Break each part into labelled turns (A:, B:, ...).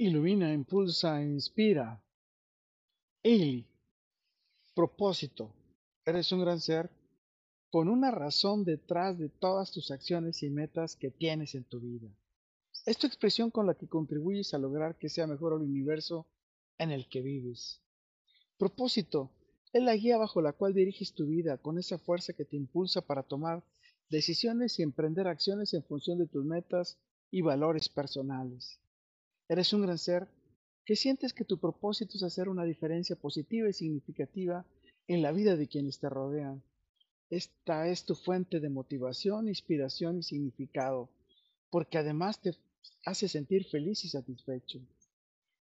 A: Ilumina, impulsa, inspira. Ili. Propósito. Eres un gran ser con una razón detrás de todas tus acciones y metas que tienes en tu vida. Es tu expresión con la que contribuyes a lograr que sea mejor el universo en el que vives. Propósito es la guía bajo la cual diriges tu vida con esa fuerza que te impulsa para tomar decisiones y emprender acciones en función de tus metas y valores personales. Eres un gran ser que sientes que tu propósito es hacer una diferencia positiva y significativa en la vida de quienes te rodean. Esta es tu fuente de motivación, inspiración y significado, porque además te hace sentir feliz y satisfecho.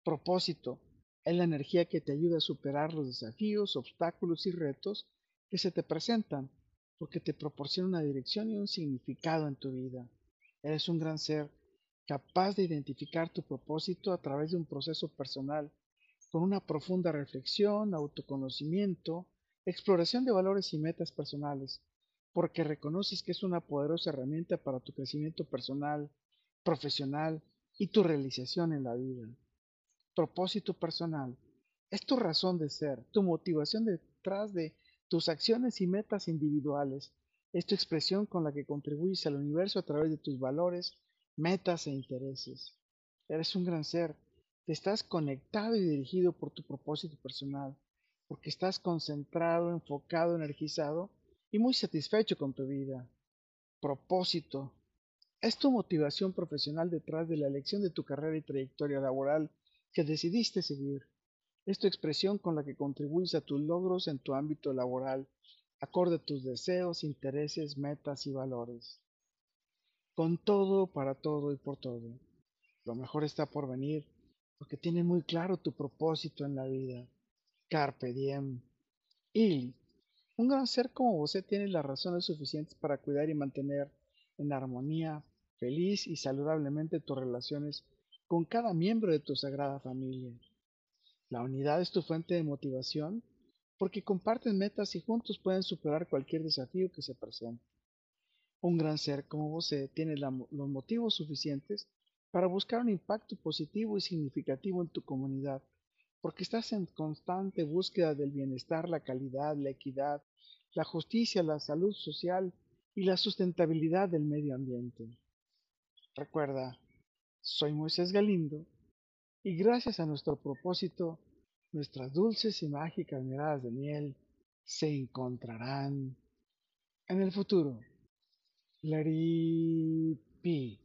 A: Propósito es la energía que te ayuda a superar los desafíos, obstáculos y retos que se te presentan, porque te proporciona una dirección y un significado en tu vida. Eres un gran ser capaz de identificar tu propósito a través de un proceso personal, con una profunda reflexión, autoconocimiento, exploración de valores y metas personales, porque reconoces que es una poderosa herramienta para tu crecimiento personal, profesional y tu realización en la vida. Propósito personal es tu razón de ser, tu motivación detrás de tus acciones y metas individuales. Es tu expresión con la que contribuyes al universo a través de tus valores, metas e intereses. Eres un gran ser. Te estás conectado y dirigido por tu propósito personal, porque estás concentrado, enfocado, energizado y muy satisfecho con tu vida. Propósito. Es tu motivación profesional detrás de la elección de tu carrera y trayectoria laboral que decidiste seguir. Es tu expresión con la que contribuyes a tus logros en tu ámbito laboral, acorde a tus deseos, intereses, metas y valores. Con todo, para todo y por todo. Lo mejor está por venir, porque tienes muy claro tu propósito en la vida. Carpe diem. Y un gran ser como vos tiene las razones suficientes para cuidar y mantener en armonía, feliz y saludablemente tus relaciones con cada miembro de tu sagrada familia. La unidad es tu fuente de motivación porque comparten metas y juntos pueden superar cualquier desafío que se presente. Un gran ser como vos tiene los motivos suficientes para buscar un impacto positivo y significativo en tu comunidad porque estás en constante búsqueda del bienestar, la calidad, la equidad, la justicia, la salud social y la sustentabilidad del medio ambiente. Recuerda, soy Moisés Galindo y gracias a nuestro propósito, nuestras dulces y mágicas miradas de miel se encontrarán en el futuro. लड़ीपी